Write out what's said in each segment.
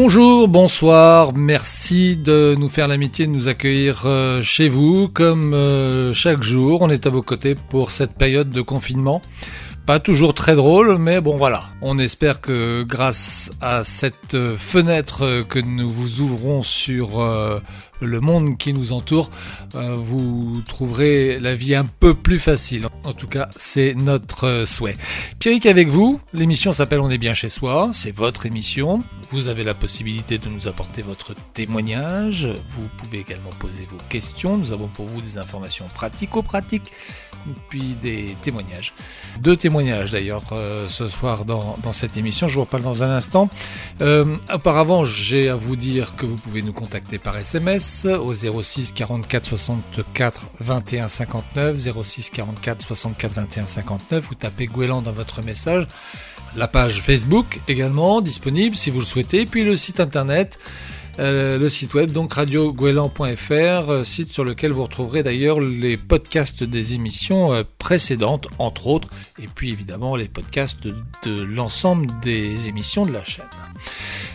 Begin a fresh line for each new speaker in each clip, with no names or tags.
Bonjour, bonsoir, merci de nous faire l'amitié de nous accueillir euh, chez vous. Comme euh, chaque jour, on est à vos côtés pour cette période de confinement. Pas toujours très drôle, mais bon voilà. On espère que grâce à cette fenêtre que nous vous ouvrons sur euh, le monde qui nous entoure, euh, vous trouverez la vie un peu plus facile. En tout cas, c'est notre souhait. Pierrick avec vous, l'émission s'appelle On est bien chez soi, c'est votre émission. Vous avez la possibilité de nous apporter votre témoignage. Vous pouvez également poser vos questions. Nous avons pour vous des informations pratico-pratiques puis des témoignages. Deux témoignages d'ailleurs euh, ce soir dans, dans, cette émission, je vous reparle dans un instant. Euh, auparavant, j'ai à vous dire que vous pouvez nous contacter par SMS au 06 44 64 21 59, 06 44 64 21 59, vous tapez Gouélan dans votre message. La page Facebook également disponible si vous le souhaitez, puis le site internet euh, le site web, donc radioguelan.fr, euh, site sur lequel vous retrouverez d'ailleurs les podcasts des émissions euh, précédentes, entre autres, et puis évidemment les podcasts de, de l'ensemble des émissions de la chaîne.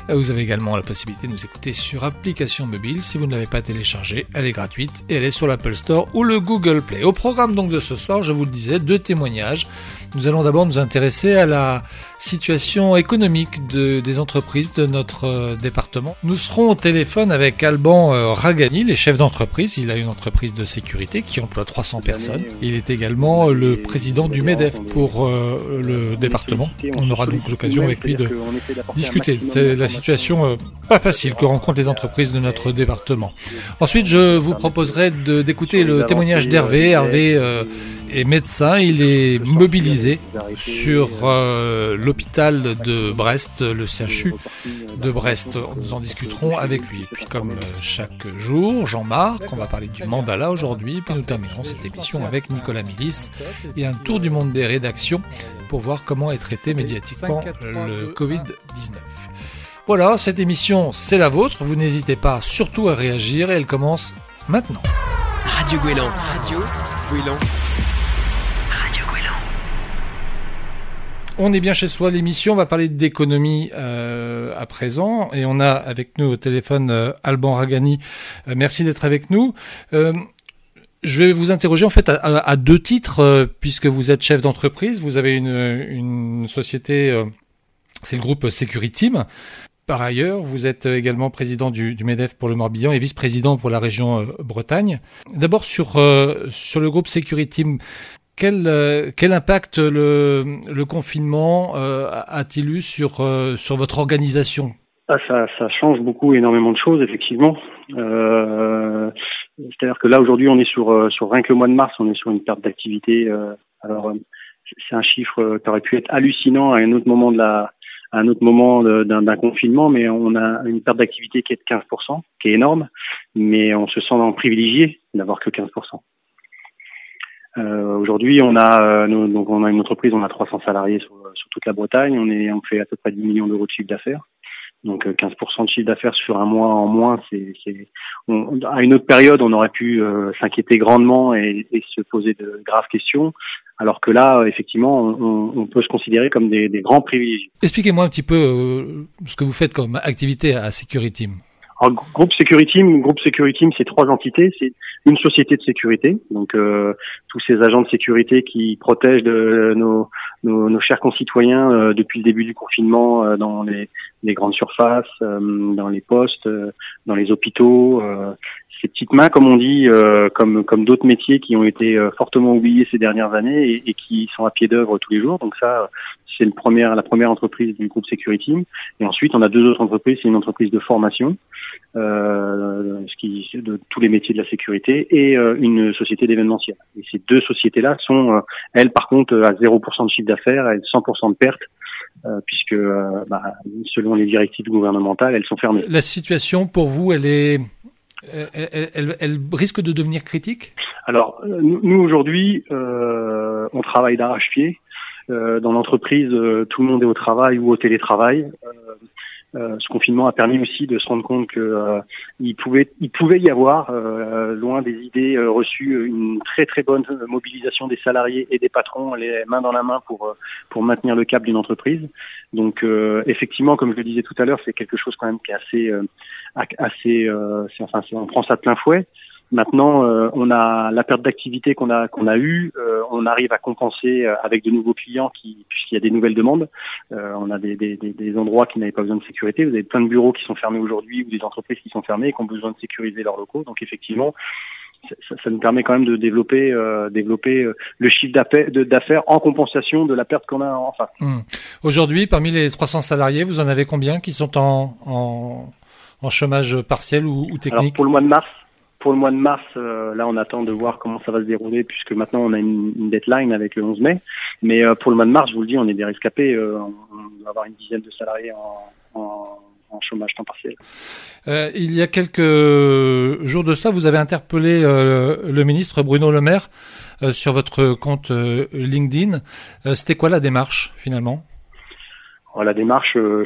Vous avez également la possibilité de nous écouter sur application mobile. Si vous ne l'avez pas téléchargée, elle est gratuite et elle est sur l'Apple Store ou le Google Play. Au programme donc de ce soir, je vous le disais, deux témoignages. Nous allons d'abord nous intéresser à la situation économique de, des entreprises de notre euh, département. Nous serons au téléphone avec Alban euh, Ragani, les chefs d'entreprise. Il a une entreprise de sécurité qui emploie 300 personnes. Il est également euh, le président du MEDEF pour le département. On aura donc l'occasion avec lui de discuter. C'est la situation pas facile que rencontrent les entreprises de notre département. Ensuite, je vous proposerai d'écouter le témoignage d'Hervé. Hervé est médecin, il est mobilisé sur euh, l'hôpital de Brest, le CHU de Brest. Nous en discuterons avec lui. Et puis comme euh, chaque jour, Jean-Marc, on va parler du mandala aujourd'hui, puis nous terminerons cette émission avec Nicolas Milis et un tour du monde des rédactions pour voir comment est traité médiatiquement le Covid-19. Voilà, cette émission, c'est la vôtre. Vous n'hésitez pas surtout à réagir et elle commence maintenant.
Radio Gouélan. Radio Gouélan.
On est bien chez soi, l'émission. On va parler d'économie euh, à présent. Et on a avec nous au téléphone euh, Alban Ragani. Euh, merci d'être avec nous. Je vais vous interroger en fait à, deux titres, puisque vous êtes chef d'entreprise. Vous avez une, société, c'est le groupe Securiteam. Par ailleurs, vous êtes également président du, du MEDEF pour le Morbihan et vice-président pour la région Bretagne. D'abord sur, sur le groupe Securiteam, quel, euh, quel impact le, confinement euh, a-t-il eu sur, euh, sur votre organisation?
Ah, ça, ça change beaucoup, énormément de choses, effectivement. C'est-à-dire que là, aujourd'hui, on est sur, sur rien que le mois de mars, on est sur une perte d'activité. alors, c'est un chiffre qui aurait pu être hallucinant à un autre moment de la, à un autre moment d'un confinement, mais on a une perte d'activité qui est de 15%, qui est énorme, mais on se sent privilégié d'avoir que 15%. Euh, Aujourd'hui, on a euh, donc on a une entreprise, on a 300 salariés sur, sur, toute la Bretagne. On est on fait à peu près 10 millions d'euros de chiffre d'affaires. Donc 15% euh, de chiffre d'affaires sur un mois en moins, c'est à une autre période, on aurait pu euh, s'inquiéter grandement et, se poser de graves questions. Alors que là, effectivement, on, peut se considérer comme des, des grands privilégiés.
Expliquez-moi un petit peu euh, ce que vous faites comme activité à Security.
Alors, groupe Security, groupe Security, c'est trois entités. C'est une société de sécurité, donc euh, tous ces agents de sécurité qui protègent de, nos, nos, nos, chers concitoyens euh, depuis le début du confinement euh, dans les, les, grandes surfaces, euh, dans les postes, euh, dans les hôpitaux. ces petites mains, comme on dit, comme comme d'autres métiers qui ont été fortement oubliés ces dernières années et, et qui sont à pied d'œuvre tous les jours. Donc ça, c'est première, la première entreprise du groupe Security. Et ensuite, on a deux autres entreprises. C'est une entreprise de formation, euh, ce qui, de tous les métiers de la sécurité, et euh, une société d'événementiel. Et ces deux sociétés-là sont, euh, elles, par contre, à 0% de chiffre d'affaires et 100% de perte. Euh, puisque bah, selon les directives gouvernementales, elles sont fermées.
La situation pour vous, elle est, elle, elle, elle risque de devenir critique?
Alors nous, aujourd'hui, on travaille d'arrache-pied dans l'entreprise, tout le monde est au travail ou au télétravail. Euh, ce confinement a permis aussi de se rendre compte que euh, il pouvait il pouvait y avoir euh, loin des idées reçues une très très bonne mobilisation des salariés et des patrons les mains dans la main pour pour maintenir le cap d'une entreprise. Donc effectivement comme je le disais tout à l'heure, c'est quelque chose quand même qui est assez assez enfin on prend ça de plein fouet. Maintenant, euh, on a la perte d'activité qu'on a qu'on a eue, euh, on arrive à compenser euh, avec de nouveaux clients qui puisqu'il y a des nouvelles demandes. on a des, des, des endroits qui n'avaient pas besoin de sécurité. Vous avez plein de bureaux qui sont fermés aujourd'hui ou des entreprises qui sont fermées et qui ont besoin de sécuriser leurs locaux. Donc effectivement, ça, ça, nous permet quand même de développer développer le chiffre d'affaires en compensation de la perte qu'on a en face.
Hmm. Aujourd'hui, parmi les 300 salariés, vous en avez combien qui sont en, en, en chômage partiel ou, ou technique? Alors
Pour le mois de mars, pour le mois de mars, euh, là, on attend de voir comment ça va se dérouler, puisque maintenant on a une, deadline avec le 11 mai. Mais euh, pour le mois de mars, je vous le dis, on est des rescapés. Euh, on va avoir une dizaine de salariés en, chômage temps partiel.
il y a quelques jours de ça, vous avez interpellé le ministre Bruno Le Maire sur votre compte LinkedIn. C'était quoi la démarche finalement?
La démarche, euh,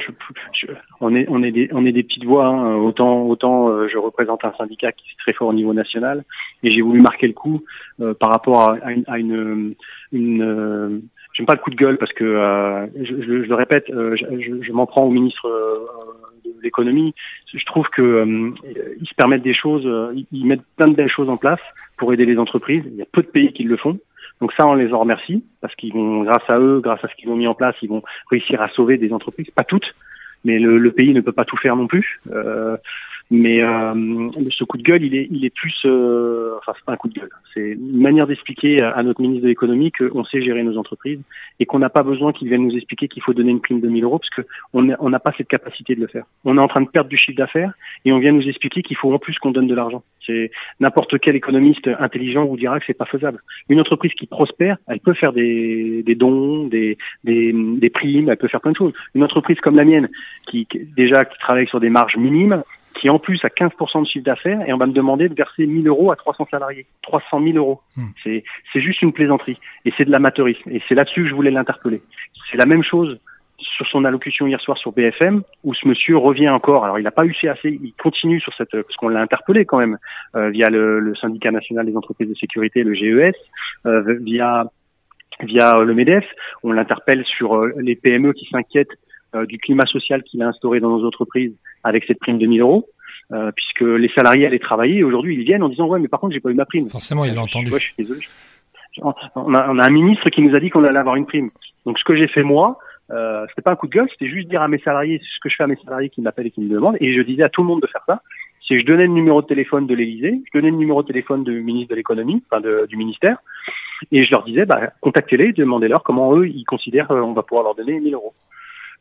on est des petites voix. Hein. Autant euh, je représente un syndicat qui est très fort au niveau national et j'ai voulu marquer le coup euh, par rapport à, une, une, j'aime pas le coup de gueule parce que je, le répète, je, je m'en prends au ministre de l'économie. Je trouve que ils se permettent des choses, ils mettent plein de belles choses en place pour aider les entreprises. Il y a peu de pays qui le font. Donc ça, on les en remercie parce qu'ils vont, grâce à eux, grâce à ce qu'ils ont mis en place, ils vont réussir à sauver des entreprises, pas toutes, mais le, pays ne peut pas tout faire non plus. Euh, mais euh, ce coup de gueule, il est, il est plus, euh, enfin c'est pas un coup de gueule, c'est une manière d'expliquer à notre ministre de l'économie qu'on sait gérer nos entreprises et qu'on n'a pas besoin qu'il vienne nous expliquer qu'il faut donner une prime de 1000 euros parce que on n'a pas cette capacité de le faire. On est en train de perdre du chiffre d'affaires et on vient nous expliquer qu'il faut en plus qu'on donne de l'argent. C'est n'importe quel économiste intelligent vous dira que c'est pas faisable. Une entreprise qui prospère, elle peut faire des, dons, des, des, des primes, elle peut faire plein de choses. Une entreprise comme la mienne, qui déjà qui travaille sur des marges minimes, qui en plus a 15% de chiffre d'affaires et on va me demander de verser 1000 euros à 300 salariés. 300 000 euros. Hmm. C'est, c'est juste une plaisanterie et c'est de l'amateurisme. Et c'est là-dessus que je voulais l'interpeller. C'est la même chose sur son allocution hier soir sur BFM, où ce monsieur revient encore. Alors il n'a pas eu assez, il continue sur cette, parce qu'on l'a interpellé quand même euh, via le, le, syndicat national des entreprises de sécurité, le GES, euh, via via le Medef. On l'interpelle sur euh, les PME qui s'inquiètent euh, du climat social qu'il a instauré dans nos entreprises avec cette prime de 1000 euros. Euh, puisque les salariés allaient travailler. Aujourd'hui, ils viennent en disant ouais, mais par contre, j'ai pas eu ma prime.
Forcément, il l'a entendu.
Ouais, je suis désolé. On a, on a, un ministre qui nous a dit qu'on allait avoir une prime. Donc, ce que j'ai fait moi, euh, c'était pas un coup de gueule, c'était juste dire à mes salariés ce que je fais à mes salariés qui m'appellent et qui me demandent. Et je disais à tout le monde de faire ça. C'est je donnais le numéro de téléphone de l'Élysée, je donnais le numéro de téléphone du ministre de l'économie, enfin de, du ministère, et je leur disais, bah, contactez-les, demandez-leur comment eux ils considèrent qu'on va pouvoir leur donner 1000 euros.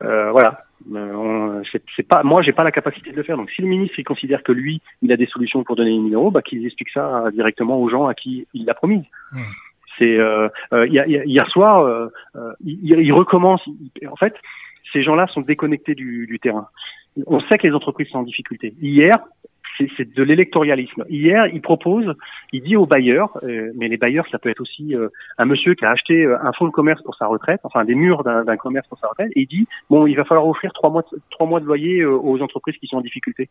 Euh, voilà. Euh, c'est pas moi, j'ai pas la capacité de le faire. Donc, si le ministre il considère que lui, il a des solutions pour donner les numéros, bah qu'il explique ça directement aux gens à qui il l'a promis. C'est euh, euh hier soir, euh, il, il, recommence. en fait, ces gens-là sont déconnectés du, du terrain. On sait que les entreprises sont en difficulté. Hier, c'est de l'électorialisme. Hier, il propose, il dit aux bailleurs, euh, mais les bailleurs, ça peut être aussi euh, un monsieur qui a acheté euh, un fonds de commerce pour sa retraite, enfin des murs d'un commerce pour sa retraite, et il dit bon, il va falloir offrir trois mois, de, trois mois de loyer aux entreprises qui sont en difficulté.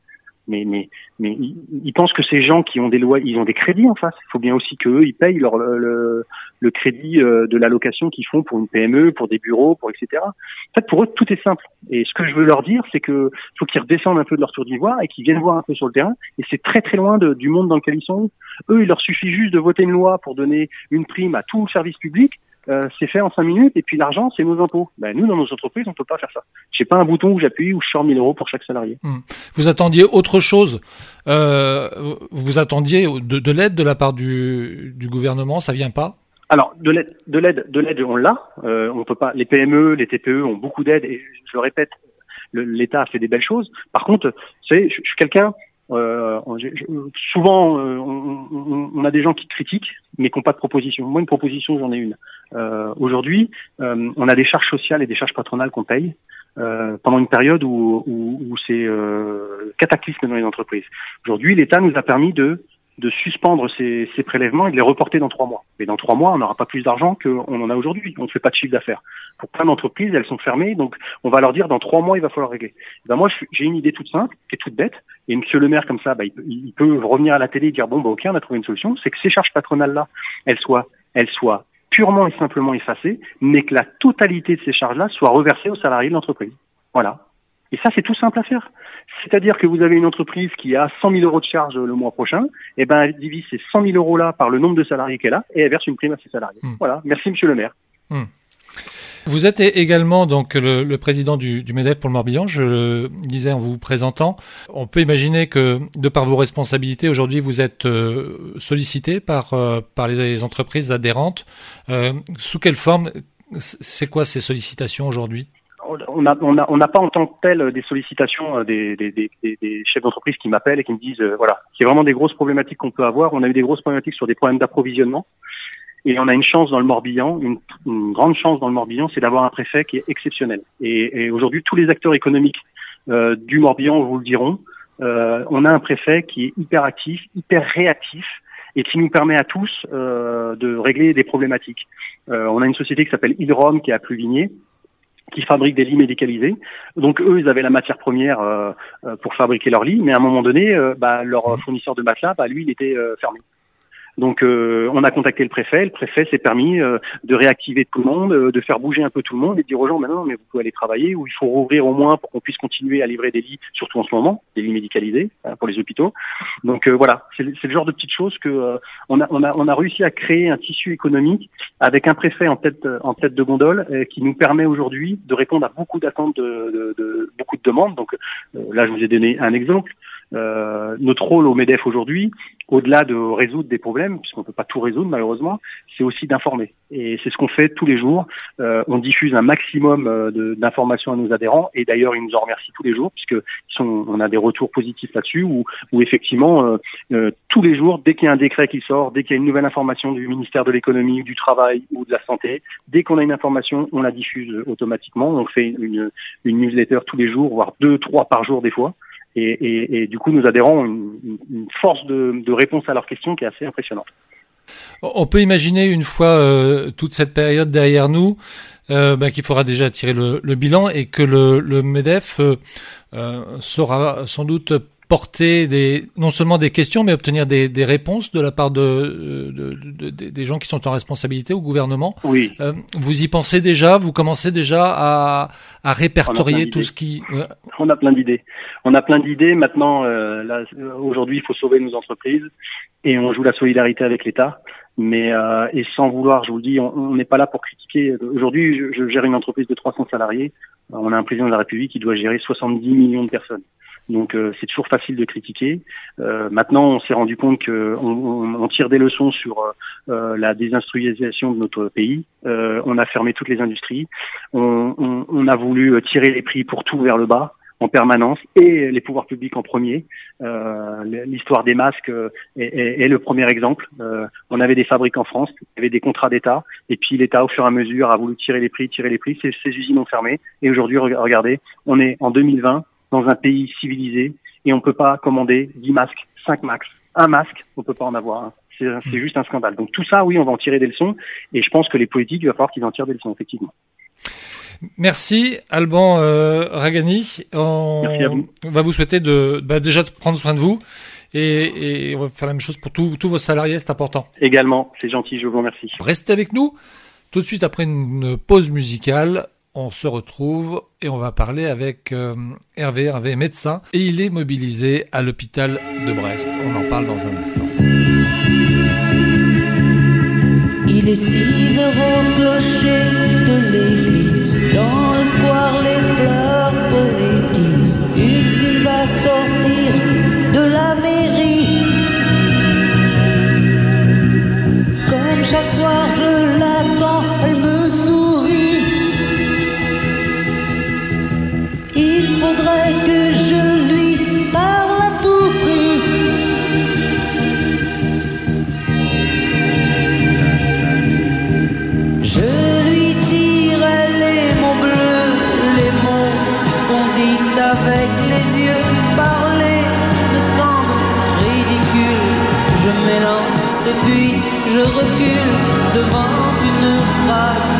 Mais mais mais il, pense que ces gens qui ont des lois, ils ont des crédits en face. Il faut bien aussi qu'eux, ils payent leur le, le crédit de l'allocation qu'ils font pour une PME, pour des bureaux, pour etc. En fait, pour eux, tout est simple. Et ce que je veux leur dire, c'est que faut qu'ils redescendent un peu de leur tour d'ivoire et qu'ils viennent voir un peu sur le terrain et c'est très très loin de, du monde dans lequel ils sont. Eux, il leur suffit juste de voter une loi pour donner une prime à tout le service public. Euh, c'est fait en cinq minutes et puis l'argent c'est nos impôts. Ben, nous dans nos entreprises on peut pas faire ça. J'ai pas un bouton où j'appuie où je sors 1000 euros pour chaque salarié.
Hmm. Vous attendiez autre chose. Euh, vous attendiez de, de l'aide de la part du, du gouvernement, ça vient pas?
Alors de l'aide, de l'aide, de l'aide, on l'a. Euh, on peut pas. Les PME, les TPE ont beaucoup d'aide et je le répète, l'État a fait des belles choses. Par contre, vous savez, je, je suis quelqu'un euh, souvent, euh, on, on, a des gens qui critiquent, mais qui n'ont pas de proposition. Moi, une proposition, j'en ai une. Euh, Aujourd'hui, euh, on a des charges sociales et des charges patronales qu'on paye euh, pendant une période où, où, où c'est cataclysme dans les entreprises. Aujourd'hui, l'État nous a permis de de suspendre ces, prélèvements et de les reporter dans trois mois. Mais dans trois mois, on n'aura pas plus d'argent qu'on en a aujourd'hui. On ne fait pas de chiffre d'affaires. Pour plein d'entreprises, elles sont fermées, donc on va leur dire dans trois mois, il va falloir régler. Ben moi, j'ai une idée toute simple, qui est toute bête, et Monsieur le Maire comme ça, ben, il, peut revenir à la télé et dire bon, bah ok, on a trouvé une solution, c'est que ces charges patronales-là, elles soient, elles soient purement et simplement effacées, mais que la totalité de ces charges-là soit reversée aux salariés de l'entreprise. Voilà. Et ça, c'est tout simple à faire. C'est-à-dire que vous avez une entreprise qui a 100 000 euros de charge le mois prochain, et eh ben elle divise ces 100 000 euros là par le nombre de salariés qu'elle a et elle verse une prime à ses salariés. Hmm. Voilà. Merci, Monsieur le Maire. Hmm.
Vous êtes également donc le, président du, du, Medef pour le Morbihan. Je le disais en vous présentant. On peut imaginer que de par vos responsabilités aujourd'hui, vous êtes euh, sollicité par euh, par les entreprises adhérentes. Euh, sous quelle forme C'est quoi ces sollicitations aujourd'hui?
On n'a pas en tant que tel des sollicitations des, des, des, des chefs d'entreprise qui m'appellent et qui me disent voilà, c'est vraiment des grosses problématiques qu'on peut avoir. On a eu des grosses problématiques sur des problèmes d'approvisionnement. Et on a une chance dans le Morbihan, une, une grande chance dans le Morbihan, c'est d'avoir un préfet qui est exceptionnel. Et, et aujourd'hui, tous les acteurs économiques euh, du Morbihan vous le diront. Euh, on a un préfet qui est hyper actif, hyper réactif et qui nous permet à tous euh, de régler des problématiques. Euh, on a une société qui s'appelle Hydrom qui est à Pluvigné, qui fabrique des lits médicalisés. Donc eux, ils avaient la matière première euh, euh, pour fabriquer leurs lits, mais à un moment donné, bah, leur fournisseur de matelas, bah, lui, il était fermé. Donc euh, on a contacté le préfet, le préfet s'est permis euh, de réactiver tout le monde, euh, de faire bouger un peu tout le monde et de dire aux gens maintenant mais vous pouvez aller travailler ou il faut rouvrir au moins pour qu'on puisse continuer à livrer des lits, surtout en ce moment, des lits médicalisés pour les hôpitaux. Donc voilà, c'est le genre de petites choses que on, a, on, a, on a réussi à créer un tissu économique avec un préfet en tête en tête de gondole qui nous permet aujourd'hui de répondre à beaucoup d'attentes de, de, de, beaucoup de demandes. Donc là je vous ai donné un exemple. Euh, notre rôle au MEDEF aujourd'hui, au-delà de résoudre des problèmes, puisqu'on ne peut pas tout résoudre malheureusement, c'est aussi d'informer. Et c'est ce qu'on fait tous les jours. Euh, on diffuse un maximum euh, d'informations à nos adhérents, et d'ailleurs ils nous en remercient tous les jours, puisque sont, on a des retours positifs là-dessus, où, où effectivement euh, tous les jours, dès qu'il y a un décret qui sort, dès qu'il y a une nouvelle information du ministère de l'économie, du travail ou de la santé, dès qu'on a une information, on la diffuse automatiquement. On fait une, une newsletter tous les jours, voire deux, trois par jour des fois. Et, et, et, du coup, nous adhérons une, une force de, de, réponse à leurs questions qui est assez impressionnante.
On peut imaginer une fois euh, toute cette période derrière nous euh, bah, qu'il faudra déjà tirer le, le, bilan et que le, le Medef euh, euh sera sans doute porter des, non seulement des questions, mais obtenir des, des réponses de la part de, de, de, des gens qui sont en responsabilité au gouvernement.
Oui.
Euh, vous y pensez déjà Vous commencez déjà à, à répertorier tout ce qui.
On a plein d'idées. On a plein d'idées. Maintenant, euh, aujourd'hui, il faut sauver nos entreprises et on joue la solidarité avec l'État. Mais euh, et sans vouloir, je vous le dis, on n'est pas là pour critiquer. Aujourd'hui, je, je, gère une entreprise de 300 salariés. On a un président de la République qui doit gérer 70 millions de personnes. Donc euh, c'est toujours facile de critiquer. Euh, maintenant, on s'est rendu compte qu'on on, on, tire des leçons sur euh, la désindustrialisation de notre pays. Euh, on a fermé toutes les industries. On, on, a voulu tirer les prix pour tout vers le bas en permanence et les pouvoirs publics en premier. Euh, L'histoire des masques est, est, est, le premier exemple. Euh, on avait des fabriques en France, il y avait des contrats d'État, et puis l'État, au fur et à mesure, a voulu tirer les prix, tirer les prix. Ces, ces usines ont fermé, et aujourd'hui, regardez, on est en 2020, dans un pays civilisé et on peut pas commander 10 masques, 5 max. Un masque, on peut pas en avoir un. C'est hmm. juste un scandale. Donc tout ça, oui, on va en tirer des leçons et je pense que les politiques, il va falloir qu'ils en tirent des leçons, effectivement.
Merci Alban euh, Ragani. On
Merci à vous.
va vous souhaiter de bah, déjà de prendre soin de vous et, et, on va faire la même chose pour tous vos salariés, c'est important.
Également, c'est gentil, je vous remercie.
Restez avec nous. Tout de suite après une pause musicale, on se retrouve et on va parler avec euh, Hervé, Hervé médecin, et il est mobilisé à l'hôpital de Brest. On en parle dans un instant.
Il est 6 heures au clocher de l'église, dans le square les fleurs poétisent. Une fille va sortir de la mairie. Comme chaque soir devant une phrase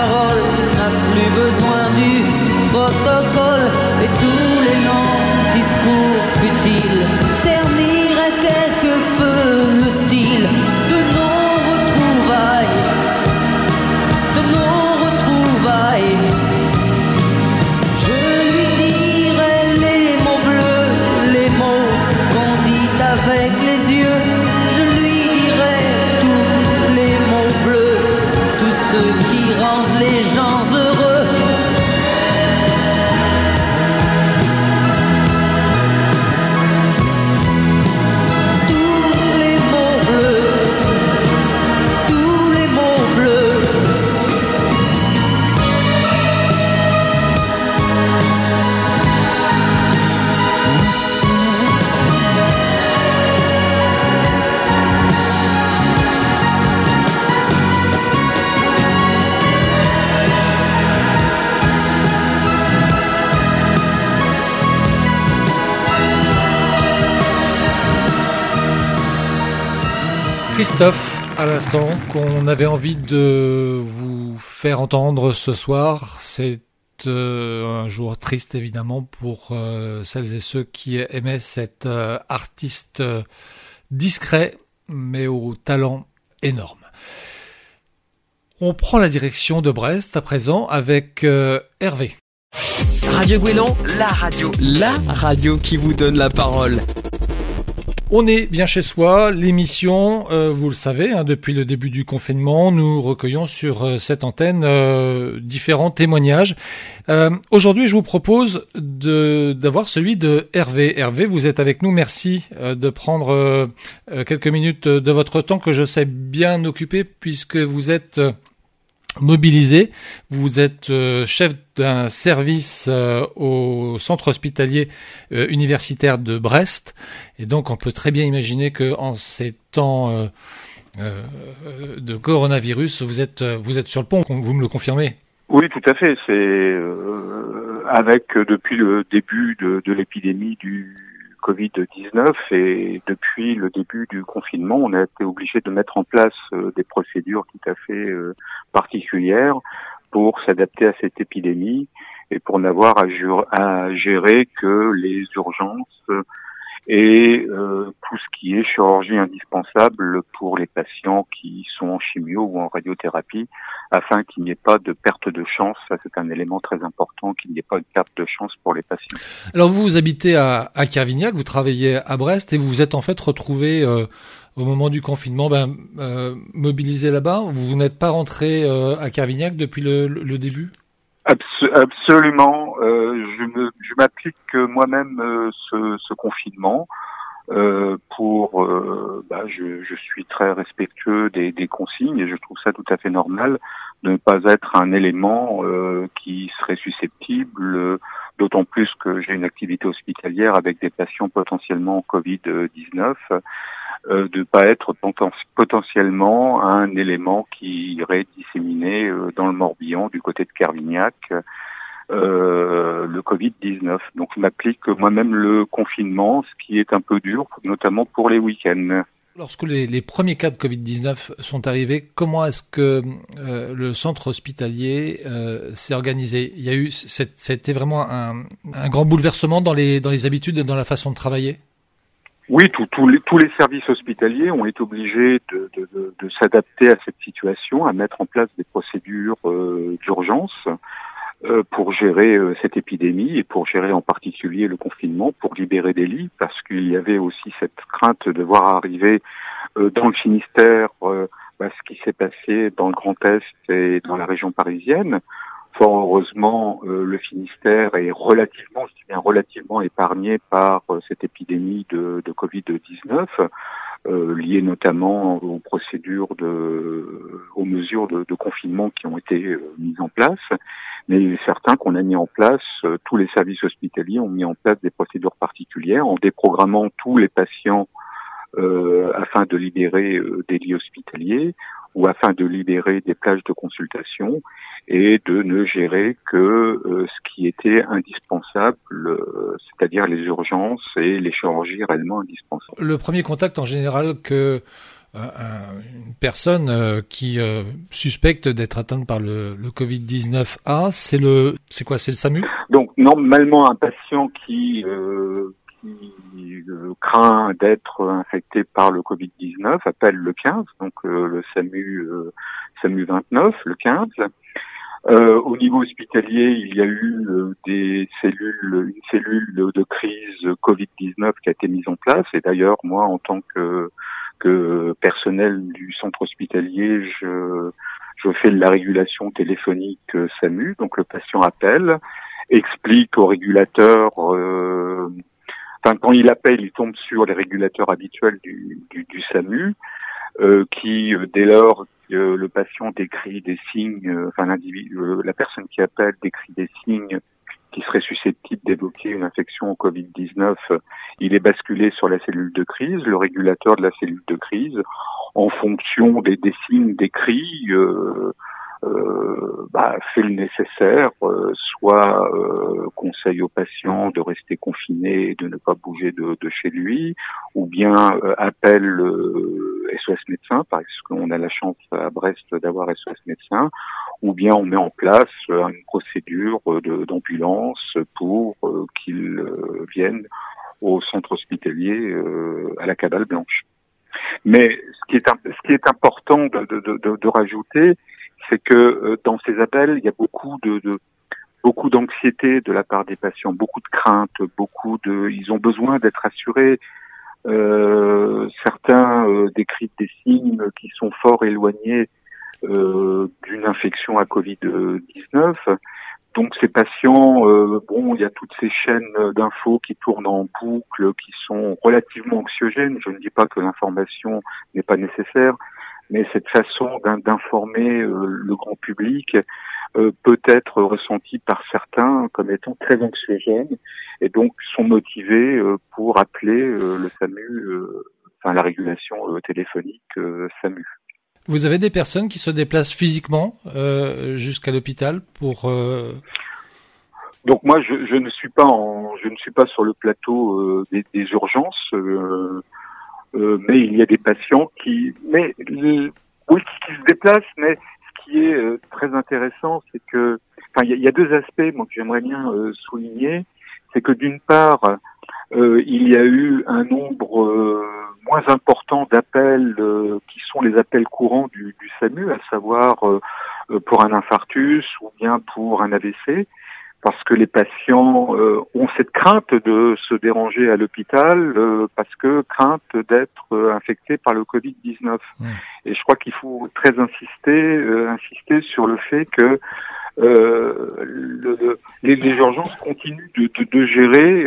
parole n'a plus besoin du protocole et tous les longs discours futiles les gens
Christophe, à l'instant, qu'on avait envie de vous faire entendre ce soir, c'est euh, un jour triste évidemment pour euh, celles et ceux qui aimaient cet euh, artiste discret mais au talent énorme. On prend la direction de Brest à présent avec euh, Hervé.
Radio Gouélan, la radio, la radio qui vous donne la parole.
On est bien chez soi, l'émission, euh, vous le savez, hein, depuis le début du confinement, nous recueillons sur euh, cette antenne euh, différents témoignages. Aujourd'hui, je vous propose d'avoir celui de Hervé. Hervé, vous êtes avec nous, merci de prendre quelques minutes de votre temps que je sais bien occupé puisque vous êtes... mobilisé. Vous êtes euh, chef d'un service euh, au centre hospitalier euh, universitaire de Brest, et donc on peut très bien imaginer que en ces temps de coronavirus, vous êtes vous êtes sur le pont. Vous me le confirmez?
Oui, tout à fait. C'est euh, avec depuis le début de, de l'épidémie du Covid-19 et depuis le début du confinement, on a été obligé de mettre en place euh, des procédures tout à fait euh, particulières pour s'adapter à cette épidémie et pour n'avoir à, gérer que les urgences et euh, tout ce qui est chirurgie indispensable pour les patients qui sont en chimio ou en radiothérapie afin qu'il n'y ait pas de perte de chance. Ça, c'est un élément très important, qu'il n'y ait pas de perte de chance pour les patients.
Alors vous, vous habitez à, à Kervignac, vous travaillez à Brest et vous vous êtes en fait retrouvé euh, au moment du confinement ben, euh, mobilisé là-bas. Vous, n'êtes pas rentré euh, à Kervignac depuis le, le- le
absolument. Euh, je m'applique moi-même euh, ce, ce, confinement. Euh, pour, euh, bah, je, je, suis très respectueux des, des, consignes et je trouve ça tout à fait normal de ne pas être un élément euh, qui serait susceptible, d'autant plus que j'ai une activité hospitalière avec des patients potentiellement Covid-19, euh, de ne pas être potentiellement un élément qui irait disséminer euh, dans le Morbihan du côté de Carvignac euh, le Covid-19. Donc je m'applique moi-même le confinement, ce qui est un peu dur, notamment pour les week-ends.
Lorsque les, premiers cas de Covid-19 sont arrivés, comment est-ce que euh, le centre hospitalier euh, s'est organisé? Il y a eu, c'était vraiment un, grand bouleversement dans les, dans les habitudes et dans la façon de travailler?
Oui, tous les, tous les services hospitaliers ont été obligés de, s'adapter à cette situation, à mettre en place des procédures euh, d'urgence pour gérer euh, cette épidémie et pour gérer en particulier le confinement, pour libérer des lits, parce qu'il y avait aussi cette crainte de voir arriver euh, dans le Finistère bah, ce qui s'est passé dans le Grand Est et dans la région parisienne. Fort heureusement, le Finistère est relativement, je dis bien relativement épargné par cette épidémie de, de Covid-19. Euh, liées notamment aux procédures de, aux mesures de, de confinement qui ont été euh, mises en place. Mais il est certain qu'on a mis en place, euh, tous les services hospitaliers ont mis en place des procédures particulières en déprogrammant tous les patients euh, afin de libérer des lits hospitaliers ou afin de libérer des plages de consultation et de ne gérer que euh, ce qui était indispensable, euh, c'est-à-dire les urgences et les chirurgies réellement indispensables.
Le premier contact en général que euh, une personne qui suspecte d'être atteinte par le, le Covid-19 a, c'est le, c'est quoi, c'est le SAMU?
Donc normalement un patient qui qui craint d'être infecté par le Covid-19 appelle le 15, donc le SAMU SAMU 29, le 15. Euh, au niveau hospitalier, il y a eu euh, des cellules, une cellule de crise Covid-19 qui a été mise en place. Et d'ailleurs, moi, en tant que, que personnel du centre hospitalier, je, je fais de la régulation téléphonique euh, SAMU. Donc le patient appelle, explique au régulateur. Euh, quand il appelle, il tombe sur les régulateurs habituels du, du, du SAMU. Euh, qui, dès lors le patient décrit des signes, euh, enfin l'individu, euh, la personne qui appelle décrit des signes qui seraient susceptibles d'évoquer une infection au Covid-19, il est basculé sur la cellule de crise, le régulateur de la cellule de crise, en fonction des, des signes décrits, euh, euh, bah, fait le nécessaire, euh, soit euh, conseille au patient de rester confiné et de ne pas bouger de, de chez lui, ou bien appelle SOS médecin, parce qu'on a la chance à Brest d'avoir SOS médecin, ou bien on met en place une procédure d'ambulance pour qu'il vienne au centre hospitalier à la cabale blanche. Mais ce qui est, ce qui est important de, de, de, de rajouter, c'est que euh, dans ces appels, il y a beaucoup de, de beaucoup d'anxiété de la part des patients, beaucoup de craintes, beaucoup de, ils ont besoin d'être assurés. Euh, certains euh, décrivent des signes qui sont fort éloignés euh, d'une infection à Covid-19. Donc ces patients, euh, bon, il y a toutes ces chaînes d'infos qui tournent en boucle, qui sont relativement anxiogènes. Je ne dis pas que l'information n'est pas nécessaire, mais cette façon d'informer euh, le grand public euh, peut être ressentie par certains comme étant très anxiogène et donc sont motivés euh, pour appeler le SAMU, enfin la régulation téléphonique SAMU.
Vous avez des personnes qui se déplacent physiquement jusqu'à l'hôpital pour
donc moi je, je, ne suis pas en je ne suis pas sur le plateau des, des, urgences euh, mais il y a des patients qui, mais oui, qui se déplacent, mais ce qui est euh, très intéressant, c'est que, enfin, il y, a deux aspects, moi que j'aimerais bien euh, souligner, c'est que d'une part, il y a eu un nombre moins important d'appels qui sont les appels courants du, du SAMU, à savoir pour un infarctus ou bien pour un AVC parce que les patients euh, ont cette crainte de se déranger à l'hôpital euh, parce que crainte d'être euh, infectés par le Covid-19. Et je crois qu'il faut très insister, insister sur le fait que le, les, les, urgences continuent de, de, de gérer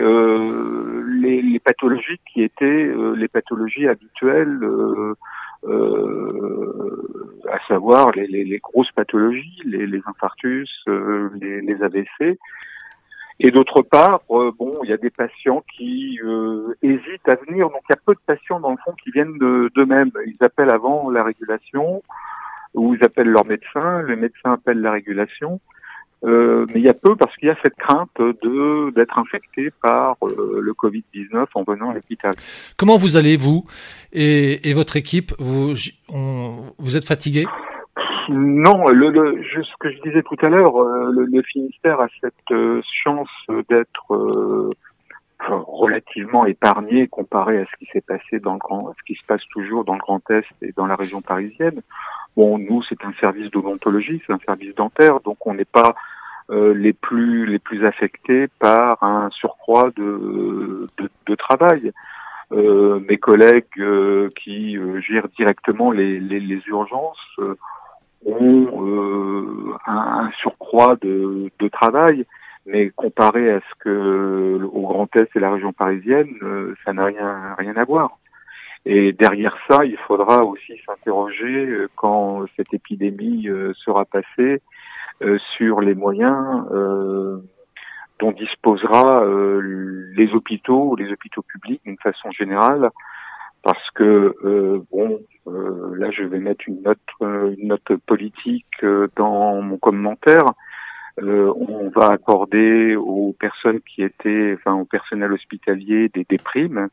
les, les, pathologies qui étaient les pathologies habituelles euh, à savoir les, les, les, grosses pathologies, les, les infarctus, euh, les, les, AVC. Et d'autre part, euh, bon, il y a des patients qui hésitent à venir. Donc il y a peu de patients dans le fond qui viennent d'eux-mêmes. Ils appellent avant la régulation ou ils appellent leur médecin. Le médecin appelle la régulation. Euh, mais il y a peu parce qu'il y a cette crainte de d'être infecté par euh, le Covid-19 en venant à l'hôpital.
Comment vous allez vous et, et, votre équipe? Vous on, vous êtes fatigué?
Non, le, le, ce que je disais tout à l'heure, euh, le, le, Finistère a cette chance d'être relativement épargné comparé à ce qui s'est passé dans le grand, à ce qui se passe toujours dans le Grand Est et dans la région parisienne. Bon, nous, c'est un service d'odontologie, c'est un service dentaire, donc on n'est pas euh, les plus les plus affectés par un surcroît de, de, de travail. Euh, mes collègues euh, qui euh, gèrent directement les, les, les urgences euh, ont un, un, surcroît de, de, travail, mais comparé à ce que au Grand Est et la région parisienne, ça n'a rien rien à voir. Et derrière ça, il faudra aussi s'interroger quand cette épidémie sera passée euh, sur les moyens euh, dont disposera euh, les hôpitaux, les hôpitaux publics d'une façon générale, parce que bon, là je vais mettre une note, une note politique dans mon commentaire. on va accorder aux personnes qui étaient, enfin au personnel hospitalier, des, des primes.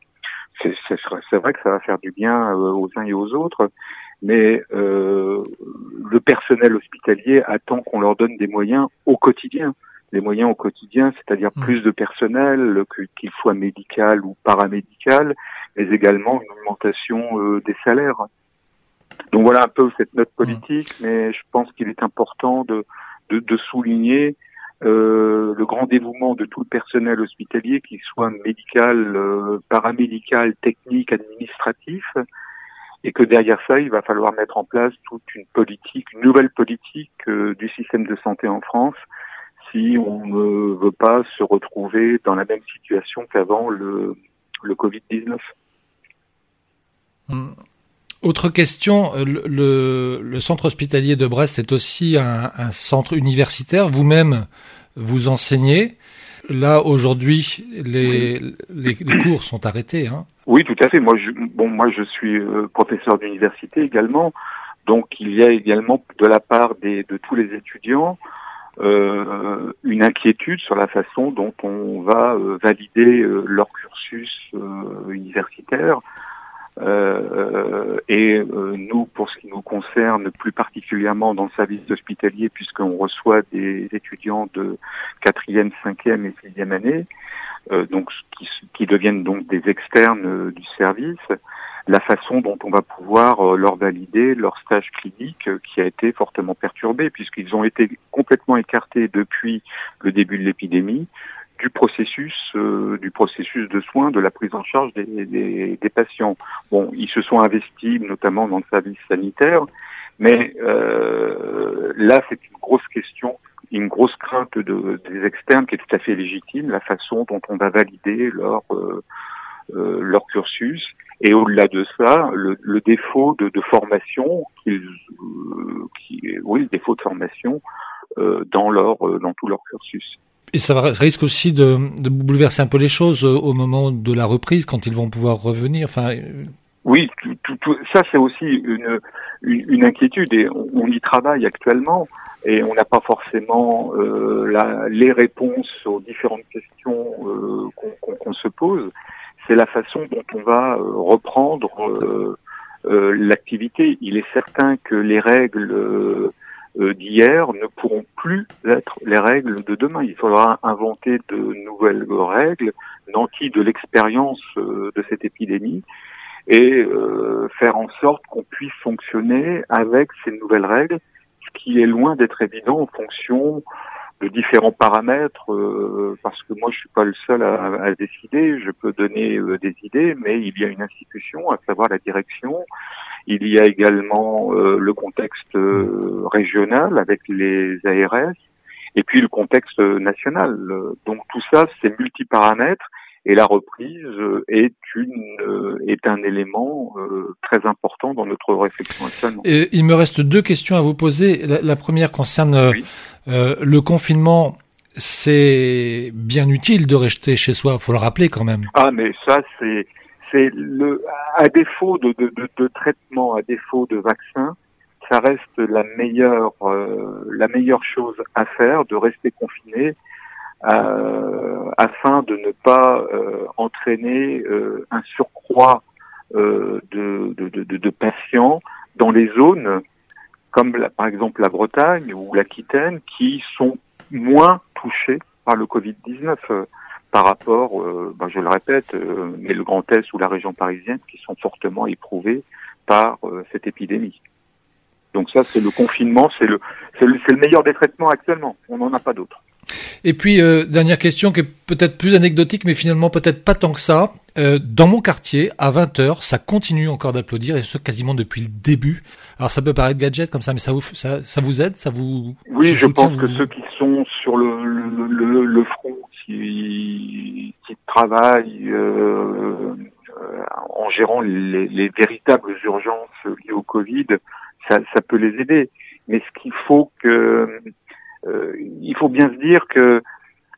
C'est vrai que ça va faire du bien aux uns et aux autres, mais euh, le personnel hospitalier attend qu'on leur donne des moyens au quotidien. Les moyens au quotidien, c'est-à-dire mmh. plus de personnel, qu'il soit médical ou paramédical, mais également une augmentation euh, des salaires. Donc voilà un peu cette note politique, mmh. mais je pense qu'il est important de, de, de souligner euh, le grand dévouement de tout le personnel hospitalier, qu'il soit médical, euh, paramédical, technique, administratif, et que derrière ça, il va falloir mettre en place toute une politique, une nouvelle politique euh, du système de santé en France si on ne veut pas se retrouver dans la même situation qu'avant le, le Covid-19.
Hum. Autre question, euh, le, centre hospitalier de Brest est aussi un centre universitaire. Vous-même, vous enseignez. Là, aujourd'hui, les, les, les, cours sont arrêtés. Hein.
Oui, tout à fait. Moi, je, bon, moi, je suis euh, professeur d'université également, donc il y a également de la part des, de tous les étudiants euh, une inquiétude sur la façon dont on va euh, valider euh, leur cursus euh, universitaire. et nous, pour ce qui nous concerne, plus particulièrement dans le service hospitalier, puisqu'on reçoit des étudiants de quatrième, cinquième et sixième année, euh, donc qui, qui, deviennent donc des externes euh, du service, la façon dont on va pouvoir euh, leur valider leur stage clinique qui a été fortement perturbé puisqu'ils ont été complètement écartés depuis le début de l'épidémie du processus du processus de soins, de la prise en charge des, des, des, patients. Bon, ils se sont investis notamment dans le service sanitaire, mais euh, là c'est une grosse question une grosse crainte de, des externes qui est tout à fait légitime, la façon dont on va valider leur euh, euh, leur cursus et au-delà de ça, le, le défaut de, de formation, euh, qui, oui, le défaut de formation euh, dans leur dans tout leur cursus.
Et ça, risque aussi de, bouleverser un peu les choses au moment de la reprise, quand ils vont pouvoir revenir. Enfin,
oui, tout, tout, ça c'est aussi une, inquiétude et on, y travaille actuellement et on n'a pas forcément euh, les réponses aux différentes questions euh, qu'on qu se pose. C'est la façon dont on va euh, reprendre euh, euh, l'activité. Il est certain que les règles d'hier ne pourront plus être les règles de demain. Il faudra inventer de nouvelles règles, nanties de l'expérience de cette épidémie, et faire en sorte qu'on puisse fonctionner avec ces nouvelles règles qui est loin d'être évident en fonction de différents paramètres, euh, parce que moi je suis pas le seul à, décider, je peux donner euh, des idées, mais il y a une institution, à savoir la direction. Il y a également euh, le contexte régional avec les ARS. et puis le contexte national. Donc tout ça, c'est multiparamètres et la reprise est une est un élément très important dans notre réflexion actuellement.
Et il me reste deux questions à vous poser. La, première concerne le confinement c'est bien utile de rester chez soi, faut le rappeler quand même.
Ah, mais ça, c'est, c'est le, à défaut de, de, traitement, à défaut de vaccin, ça reste la meilleure, euh, la meilleure chose à faire, de rester confiné, euh, afin de ne pas euh, entraîner un surcroît de, patients dans les zones comme par exemple la Bretagne ou l'Aquitaine qui sont moins touchés par le Covid-19 euh, par rapport, euh, ben, je le répète, euh, mais le Grand Est ou la région parisienne qui sont fortement éprouvés par cette épidémie. Donc ça, c'est le confinement, c'est le, c'est le, le, meilleur des traitements actuellement. On n'en a pas d'autres.
Et puis, dernière question qui est peut-être plus anecdotique, mais finalement peut-être pas tant que ça. dans mon quartier, à 20h, ça continue encore d'applaudir, et ce quasiment depuis le début. Alors ça peut paraître gadget comme ça, mais ça vous, ça, ça vous aide ça vous
Oui, je pense que ceux qui sont sur le, le, le, front, qui, qui travaillent euh, en gérant les, les, véritables urgences liées au Covid, ça, ça peut les aider. Mais ce qu'il faut que, euh, il faut bien se dire que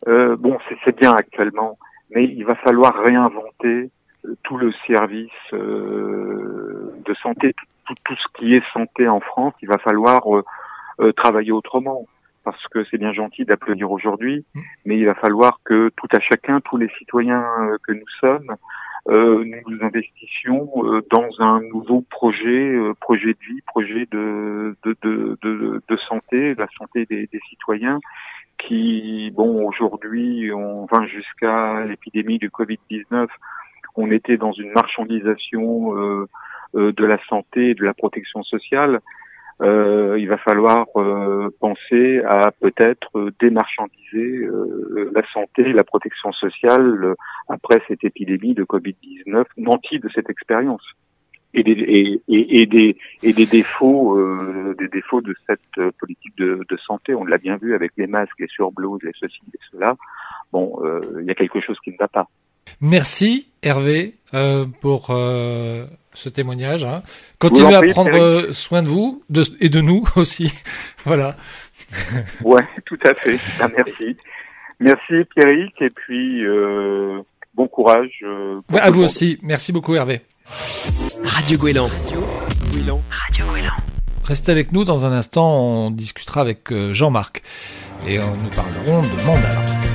euh, bon, c'est bien actuellement, mais il va falloir réinventer tout le service euh, de santé, tout, tout, ce qui est santé en France. Il va falloir euh, travailler autrement parce que c'est bien gentil d'applaudir aujourd'hui, mm. mais il va falloir que tout à chacun, tous les citoyens euh, que nous sommes, euh, nous investissions euh, dans un nouveau projet, euh, projet de vie, projet de, de, de, de, de santé, la santé des, des, citoyens, qui, bon, aujourd'hui, on va jusqu'à l'épidémie du Covid-19, on était dans une marchandisation de la santé et de la protection sociale euh, il va falloir euh, penser à peut-être démarchandiser euh, la santé, la protection sociale après cette épidémie de Covid-19, nanti de cette expérience et des, et, et, des, et des défauts des défauts de cette politique de, de santé. On l'a bien vu avec les masques, les surblouses, les ceci, et cela. Bon, il y a quelque chose qui ne va pas.
Merci Hervé pour ce témoignage. Hein. Continuez à prendre euh, soin de vous de, et de nous aussi. voilà.
ouais, tout à fait. Ah, merci. Merci Pierrick et puis euh, bon courage. Euh,
à vous aussi. Merci beaucoup Hervé.
Radio Gouélan. Radio
Radio Restez avec nous dans un instant. On discutera avec euh, Jean-Marc et nous parlerons de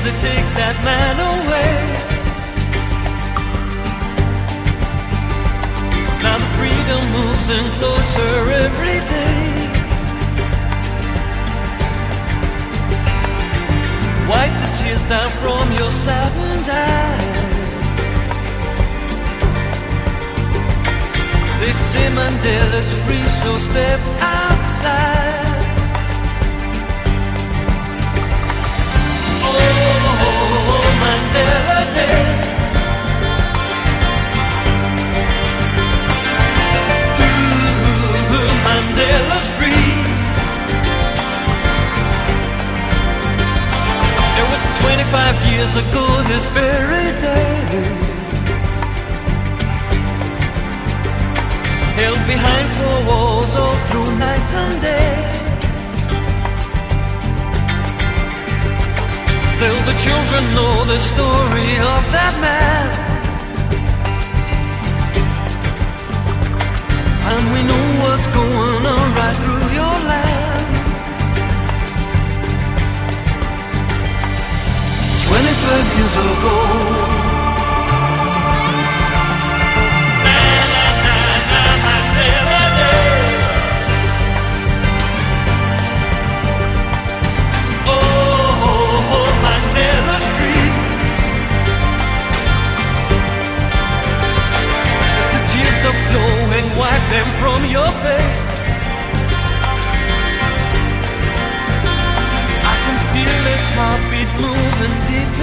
mandat.
to take that man away. Now the freedom moves in closer every day. Wipe the tears down from your saddened eyes. They say Mandela's free, so step outside. Five years ago this very day. Held behind four walls all through night and day Still the children know the story of that man. And we know what's going on right through your land. 25 years ago them from your face. I can feel his heartbeat moving deep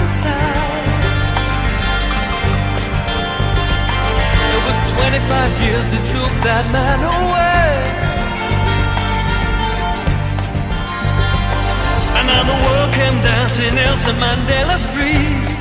inside. It was 25 years that took that man away. And now the world came dancing Nelson Mandela Street.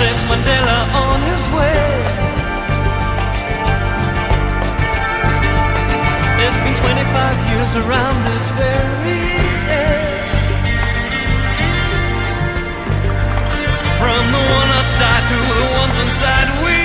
Sets Mandela on his way. It's been 25 years around this very day. From the one outside to the ones inside, we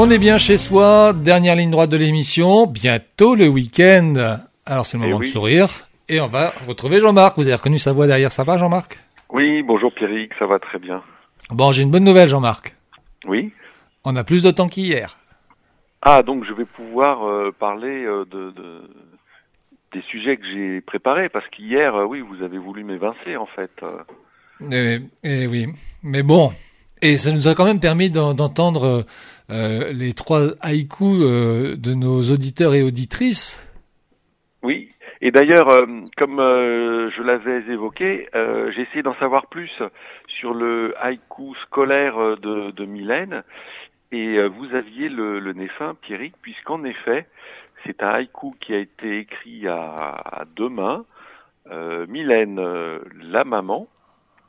On
est bien chez soi, dernière ligne droite de l'émission, bientôt le week-end. Alors c'est le
Eh
moment
oui.
de sourire. Et on va retrouver Jean-Marc. Vous avez reconnu sa voix derrière, ça va Jean-Marc?
Oui, bonjour Pierrick, ça va très bien.
Bon, j'ai une bonne nouvelle Jean-Marc.
Oui?
On a plus de temps qu'hier.
Ah, donc je vais pouvoir euh, parler euh, de, de- des sujets que j'ai préparés, parce qu'hier, euh, oui, vous avez voulu m'évincer en fait. euh.
Eh, eh oui, mais bon. Et ça nous a quand même permis d'en- d'entendre euh, les trois haïkus euh, de nos auditeurs et auditrices.
Oui. Et d'ailleurs, euh, comme euh, je l'avais évoqué, euh, j'ai essayé d'en savoir plus sur le haïku scolaire euh, de, de Mylène. Et euh, vous aviez le, le nez fin, Pierrick, puisqu'en effet, c'est un haïku qui a été écrit à, à deux mains. Euh, Mylène, euh, la maman,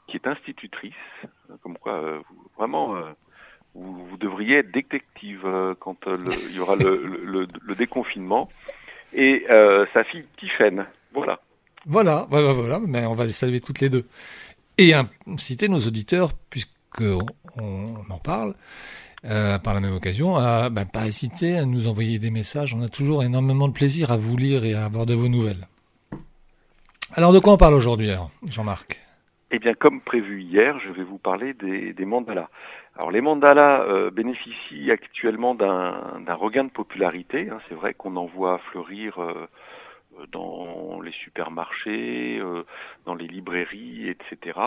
qui est institutrice, comme quoi euh, vous- vraiment euh, vous, devriez être détective euh, quand le- il y aura le, déconfinement, et sa fille Tiffaine. Voilà.
Voilà, voilà, mais on va les saluer toutes les deux. Et inciter nos auditeurs, puisqu'on on en parle, par la même occasion, à ben, pas hésiter à nous envoyer des messages. On a toujours énormément de plaisir à vous lire et à avoir de vos nouvelles. Alors de quoi on parle aujourd'hui, Jean-Marc?
Eh bien, comme prévu hier, je vais vous parler des, des mandalas. Alors, les mandalas euh, bénéficient actuellement d'un regain de popularité. hein. C'est vrai qu'on en voit fleurir euh, dans les supermarchés, euh, dans les librairies, etc.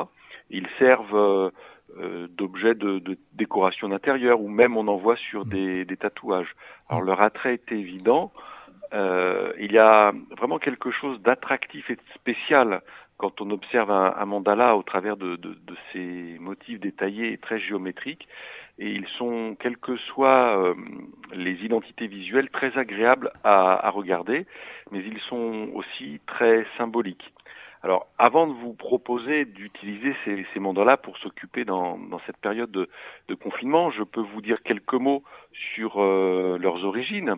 Ils servent euh, euh, d'objets de, de décoration d'intérieur ou même on en voit sur des, des tatouages. Alors, leur attrait est évident. Euh, il y a vraiment quelque chose d'attractif et de spécial quand on observe un, mandala au travers de, de, de, ces motifs détaillés et très géométriques. Et ils sont, quelles que soient euh, les identités visuelles, très agréables à, à, regarder, mais ils sont aussi très symboliques. Alors, avant de vous proposer d'utiliser ces, ces mandalas pour s'occuper dans, dans, cette période de, de, confinement, je peux vous dire quelques mots sur euh, leurs origines,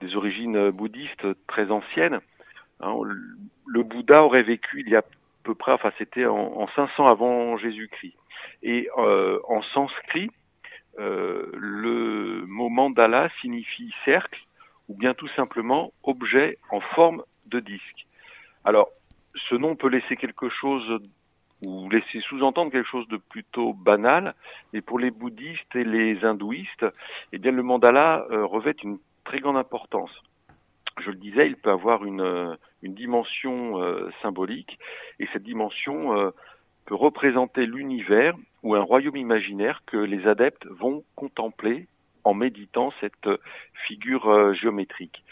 des origines bouddhistes très anciennes. Hein, le Bouddha aurait vécu il y a peu près, enfin c'était en, en 500 avant Jésus-Christ. Et euh, en sanskrit, euh, le mot mandala signifie cercle ou bien tout simplement objet en forme de disque. Alors, ce nom peut laisser quelque chose ou laisser sous-entendre quelque chose de plutôt banal, mais pour les bouddhistes et les hindouistes, eh bien le mandala euh, revêt une très grande importance. Je le disais, il peut avoir une, une dimension euh, symbolique, et cette dimension euh, peut représenter l'univers ou un royaume imaginaire que les adeptes vont contempler en méditant cette figure euh, géométrique.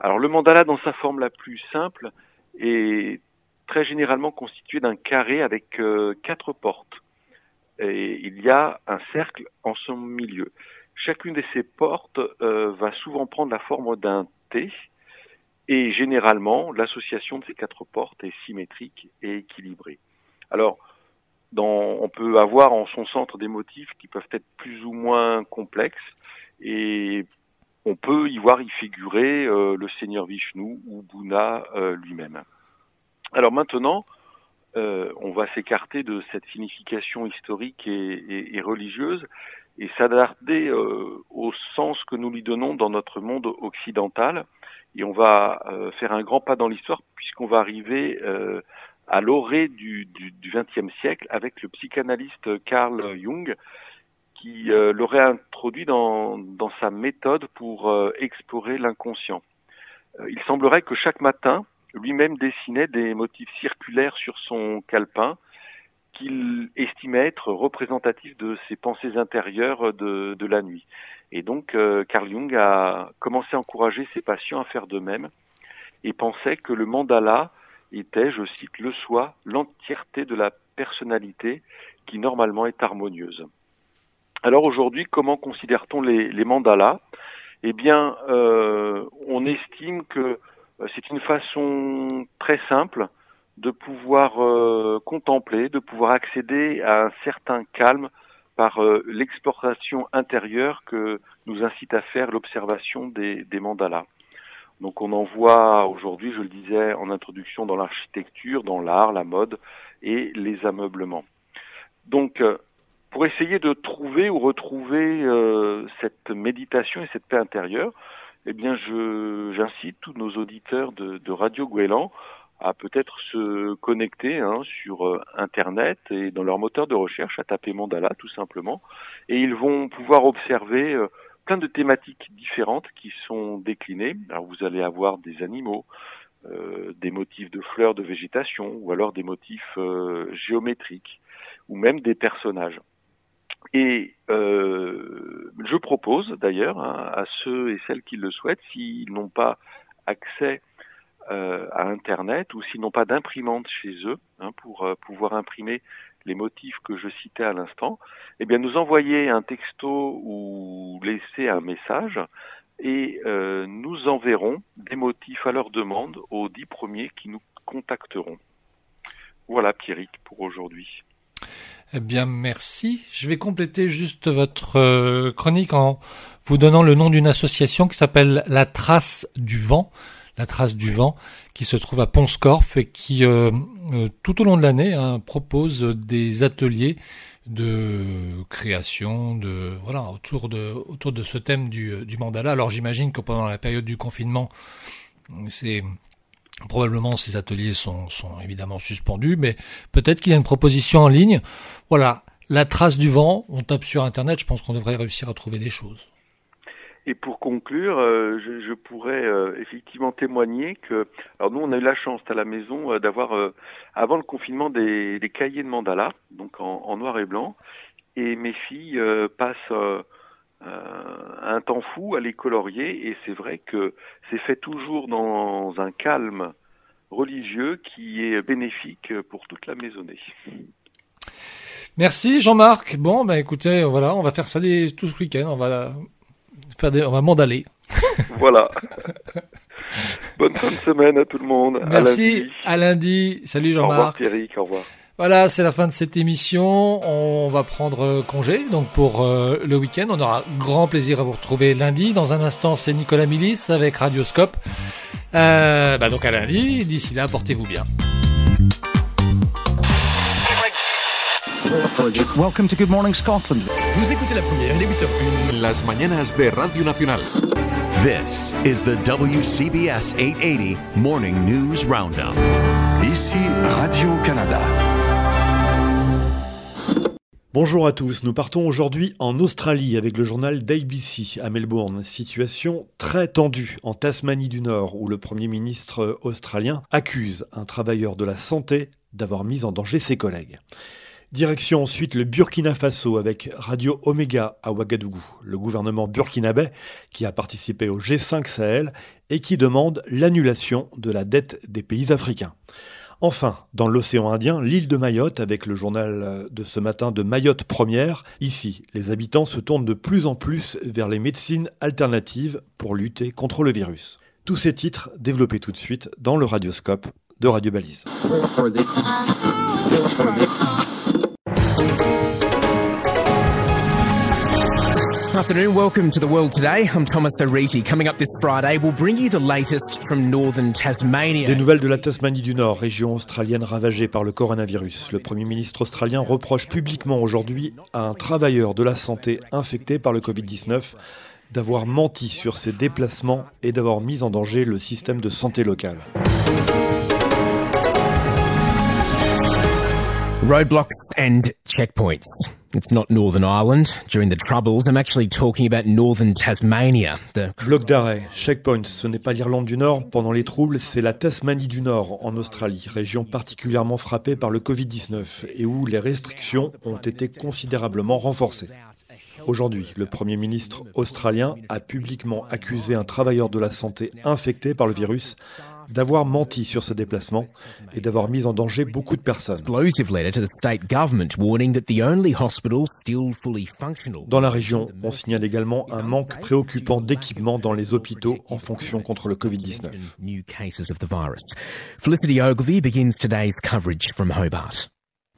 Alors le mandala dans sa forme la plus simple est très généralement constitué d'un carré avec euh, quatre portes. Et il y a un cercle en son milieu. Chacune de ces portes euh, va souvent prendre la forme d'un T, et généralement l'association de ces quatre portes est symétrique et équilibrée. Alors, dans, on peut avoir en son centre des motifs qui peuvent être plus ou moins complexes, et on peut y voir y figurer euh, le Seigneur Vishnu ou Buna euh, lui-même. Alors maintenant, euh, on va s'écarter de cette signification historique et, religieuse et s'adapter euh, au sens que nous lui donnons dans notre monde occidental. Et on va euh, faire un grand pas dans l'histoire puisqu'on va arriver euh, à l'orée du XXe siècle avec le psychanalyste Carl Jung qui l'aurait introduit dans, dans, sa méthode pour explorer l'inconscient. il semblerait que chaque matin, lui-même dessinait des motifs circulaires sur son calepin qu'il estimait être représentatifs de ses pensées intérieures de, la nuit. Et donc, euh, Carl Jung a commencé à encourager ses patients à faire de même et pensait que le mandala était, je cite, le soi, l'entièreté de la personnalité qui normalement est harmonieuse. Alors aujourd'hui, comment considère-t-on les, les, mandalas? Eh bien, euh, on estime que c'est une façon très simple de pouvoir euh, contempler, de pouvoir accéder à un certain calme par euh, intérieure que nous incite à faire l'observation des, des, mandalas. Donc on en voit aujourd'hui, je le disais en introduction, dans l'architecture, dans l'art, la mode et les ameublements. Donc euh, pour essayer de trouver ou retrouver cette méditation et cette paix intérieure, eh bien, j'incite tous nos auditeurs de, de Radio Guélan à peut-être se connecter hein, sur euh, Internet et dans leur moteur de recherche à taper Mandala tout simplement, et ils vont pouvoir observer euh, plein de thématiques différentes qui sont déclinées. Alors vous allez avoir des animaux, euh, des motifs de fleurs, de végétation, ou alors des motifs euh, géométriques, ou même des personnages. Et euh, je propose d'ailleurs hein, à ceux et celles qui le souhaitent, s'ils n'ont pas accès euh, à Internet ou s'ils n'ont pas d'imprimante chez eux hein, pour euh, pouvoir imprimer les motifs que je citais à l'instant, eh bien nous envoyer un texto ou laisser un message et euh, nous enverrons des motifs à leur demande aux dix premiers qui nous contacteront. Voilà Pierrick pour aujourd'hui.
Eh bien, merci. Je vais compléter juste votre euh, chronique en vous donnant le nom d'une association qui s'appelle La Trace du Vent. La Trace du Vent, qui se trouve à Ponscorf et qui, euh, euh, tout au long de l'année, hein, propose des ateliers de création, de voilà autour de autour de ce thème du, du mandala. Alors j'imagine que pendant la période du confinement, c'est Probablement ces ateliers sont, sont évidemment suspendus, mais peut-être qu'il y a une proposition en ligne. Voilà, la trace du vent, on tape sur Internet, je pense qu'on devrait réussir à trouver des choses.
Et pour conclure, euh, je, pourrais euh, effectivement témoigner que, alors nous on a eu la chance à la maison euh, d'avoir, avant le confinement, des, cahiers de mandala, donc en, noir et blanc, et mes filles passent un temps fou à les colorier, et c'est vrai que c'est fait toujours dans un calme
religieux qui est bénéfique pour toute la maisonnée.
Merci Jean-Marc. Bon, bah écoutez, voilà, on va faire ça les- tout ce week-end. On va faire des, on va mandaler.
Voilà. Bonne fin de semaine à tout le monde. À
Merci.
lundi.
À lundi. Salut
Au revoir
Jean-Marc.
Pierrick, au revoir.
Voilà, c'est la fin de cette émission. On va prendre euh, congé donc pour euh, le week-end. On aura grand plaisir à vous retrouver lundi. Dans un instant, c'est Nicolas Milis avec Radioscope. Euh, bah donc à lundi. D'ici là, portez-vous bien.
Welcome to Good Morning Scotland.
Vous écoutez la première, 8h01.
Las mañanas de Radio Nacional.
This is the WCBS 880 Morning News Roundup.
Ici Radio-Canada.
Bonjour à tous, nous partons aujourd'hui en Australie avec le journal d'ABC à Melbourne. Situation très tendue en Tasmanie du Nord où le Premier ministre australien accuse un travailleur de la santé d'avoir mis en danger ses collègues. Direction ensuite le Burkina Faso avec Radio Omega à Ouagadougou, le gouvernement burkinabé qui a participé au G5 Sahel et qui demande l'annulation de la dette des pays africains. Enfin, dans l'océan Indien, l'île de Mayotte, avec le journal de ce matin de Mayotte Première, ici, les habitants se tournent de plus en plus vers les médecines alternatives pour lutter contre le virus. Tous ces titres développés tout de suite dans le radioscope de Radio Balise.
Afternoon, welcome to the world today. I'm Thomas Ariti. Coming up this Friday, we'll bring you the latest from northern Tasmania.
Des nouvelles de la Tasmanie du Nord, région australienne ravagée par le coronavirus. Le Premier ministre australien reproche publiquement aujourd'hui à un travailleur de la santé infecté par le Covid-19 d'avoir menti sur ses déplacements et d'avoir mis en danger le système de santé local.
Roadblocks and checkpoints. It's not Northern Ireland. During the Troubles, I'm actually talking about northern Tasmania. The
Bloc d'arrêt, ce n'est pas l'Irlande du Nord pendant les troubles, c'est la Tasmanie du Nord en Australie, région particulièrement frappée par le Covid-19 et où les restrictions ont été considérablement renforcées. Aujourd'hui, le Premier ministre australien a publiquement accusé un travailleur de la santé infecté par le virus d'avoir menti sur ses déplacements et d'avoir mis en danger beaucoup de personnes. Dans la région, on signale également un manque préoccupant d'équipements dans les hôpitaux en fonction contre le Covid-19.
New cases of the virus. Felicity Ogilvie begins today's coverage from Hobart.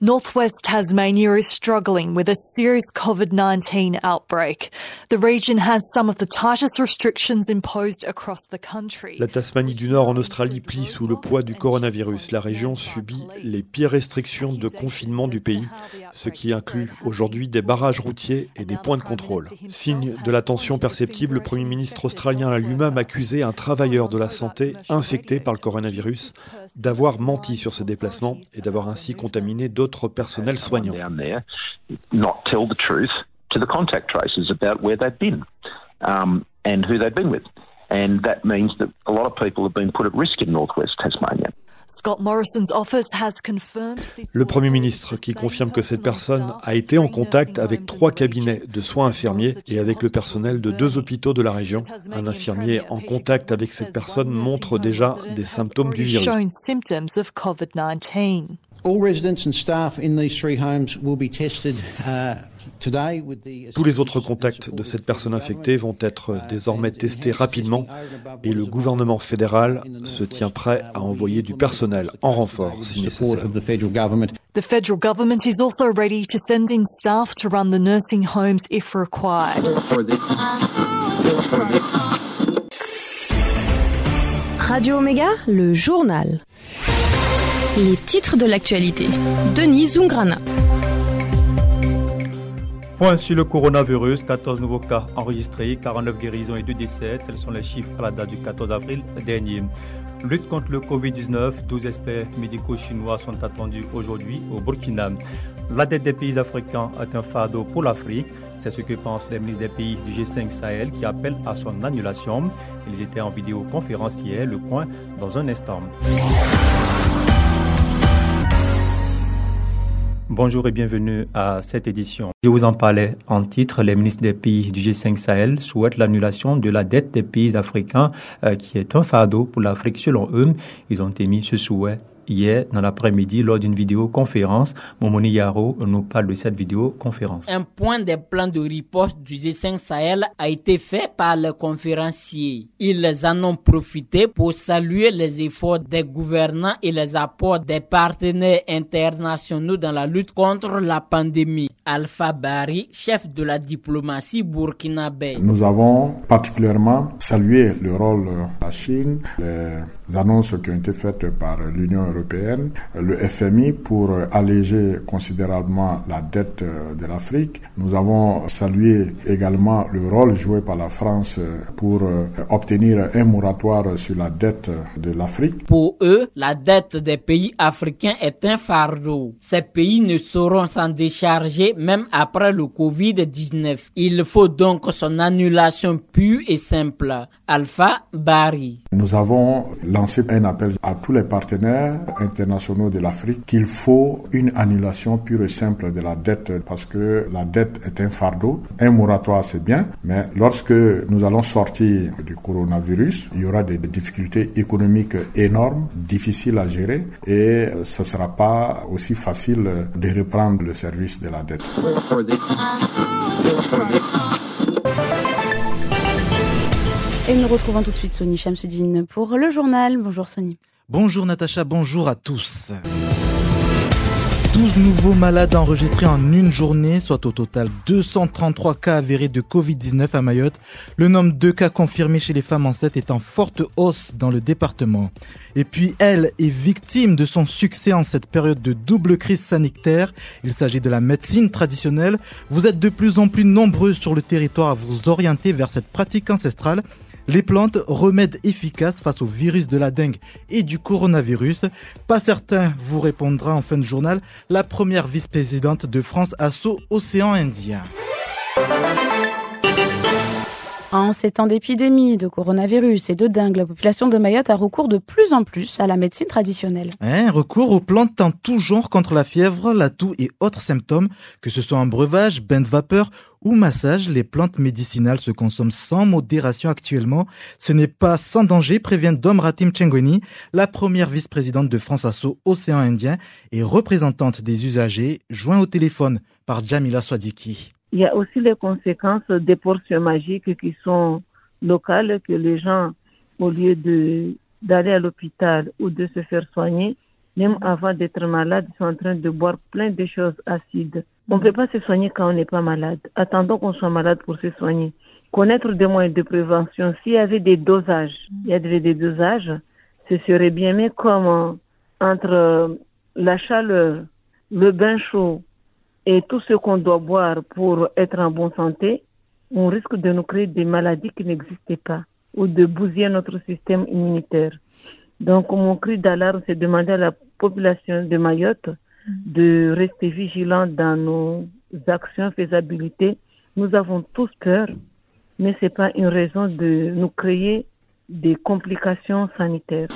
Northwest Tasmania is struggling with a serious COVID 19 outbreak. The region has some of the tightest restrictions imposed across the country.
La Tasmanie du Nord en Australie plie sous le poids du coronavirus. La région subit les pires restrictions de confinement du pays, ce qui inclut aujourd'hui des barrages routiers et des points de contrôle. Signe de la tension perceptible, le Premier ministre australien a lui-même accusé un travailleur de la santé infecté par le coronavirus d'avoir menti sur ses déplacements et d'avoir ainsi contaminé d'autres personnels soignants.
down there not tell the truth to the contact tracers about where they've been um, and who they've been with. And that means that a lot of people have been put at risk in northwest Tasmania.
Scott Morrison's office has confirmed this.
Le Premier ministre qui confirme que cette personne a été en contact avec trois cabinets de soins infirmiers et avec le personnel de deux hôpitaux de la région. Un infirmier en contact avec cette personne montre déjà des symptômes du virus.
Shown symptoms of COVID 19.
All residents and staff in these three homes will be tested today with the
Tous les autres contacts de cette personne infectée vont être désormais testés rapidement et le gouvernement fédéral se tient prêt à envoyer du personnel en renfort si nécessaire.
of the federal government.
The federal government is also ready to send in staff to run the nursing homes if required.
Radio Omega, le journal. Les titres de l'actualité. Denis Zungrana.
Point sur le coronavirus, 14 nouveaux cas enregistrés, 49 guérisons et 2 décès, tels sont les chiffres à la date du 14 avril dernier. Lutte contre le Covid-19, 12 experts médicaux chinois sont attendus aujourd'hui au Burkina. La dette des pays africains est un fardeau pour l'Afrique. C'est ce que pensent les ministres des pays du G5 Sahel qui appellent à son annulation. Ils étaient en vidéoconférence hier, le point dans un instant. Bonjour et bienvenue à cette édition. Je vous en parlais en titre. Les ministres des pays du G5 Sahel souhaitent l'annulation de la dette des pays africains euh, qui est un fardeau pour l'Afrique selon eux. Ils ont émis ce souhait hier dans l'après-midi lors d'une vidéoconférence. Momoni Yaro nous parle de cette vidéoconférence.
Un point des plans de riposte du G5 Sahel a été fait par les conférenciers. Ils en ont profité pour saluer les efforts des gouvernants et les apports des partenaires internationaux dans la lutte contre la pandémie. Alpha Bari, chef de la diplomatie burkinabé.
Nous avons particulièrement salué le rôle de la Chine, les annonces qui ont été faites par l'Union européenne, le FMI pour alléger considérablement la dette de l'Afrique. Nous avons salué également le rôle joué par la France pour obtenir un moratoire sur la dette de l'Afrique.
Pour eux, la dette des pays africains est un fardeau. Ces pays ne sauront s'en décharger même après le Covid-19. Il faut donc son annulation pure et simple. Alpha Bari.
Nous avons lancé un appel à tous les partenaires internationaux de l'Afrique qu'il faut une annulation pure et simple de la dette parce que la dette est un fardeau. Un moratoire, c'est bien, mais lorsque nous allons sortir du coronavirus, il y aura des difficultés économiques énormes, difficiles à gérer et ce ne sera pas aussi facile de reprendre le service de la dette.
Et nous retrouvons tout de suite Sony Chamsudine pour le journal. Bonjour Sony.
Bonjour Natacha, bonjour à tous. 12 nouveaux malades enregistrés en une journée, soit au total 233 cas avérés de Covid-19 à Mayotte. Le nombre de cas confirmés chez les femmes enceintes est en forte hausse dans le département. Et puis elle est victime de son succès en cette période de double crise sanitaire. Il s'agit de la médecine traditionnelle. Vous êtes de plus en plus nombreux sur le territoire à vous orienter vers cette pratique ancestrale les plantes, remèdes efficaces face au virus de la dengue et du coronavirus. Pas certain, vous répondra en fin de journal la première vice-présidente de France Asso Océan Indien.
Ces temps d'épidémie, de coronavirus et de dingue, la population de Mayotte a recours de plus en plus à la médecine traditionnelle.
Un recours aux plantes en tout genre contre la fièvre, la toux et autres symptômes, que ce soit en breuvage, bain de vapeur ou massage, les plantes médicinales se consomment sans modération actuellement. Ce n'est pas sans danger, prévient Dom Ratim Chengweni, la première vice-présidente de France Asso Océan Indien et représentante des usagers, joint au téléphone par Jamila Swadiki.
Il y a aussi les conséquences des portions magiques qui sont locales, que les gens, au lieu de d'aller à l'hôpital ou de se faire soigner, même avant d'être malade, sont en train de boire plein de choses acides. On ne peut pas se soigner quand on n'est pas malade. Attendons qu'on soit malade pour se soigner. Connaître des moyens de prévention. S'il y avait des dosages, il y avait des dosages, ce serait bien. Mais comme entre la chaleur, le bain chaud, et tout ce qu'on doit boire pour être en bonne santé, on risque de nous créer des maladies qui n'existaient pas ou de bousiller notre système immunitaire. Donc, mon cri d'alarme, c'est demander à la population de Mayotte de rester vigilant dans nos actions, faisabilité. Nous avons tous peur, mais c'est pas une raison de nous créer des complications sanitaires.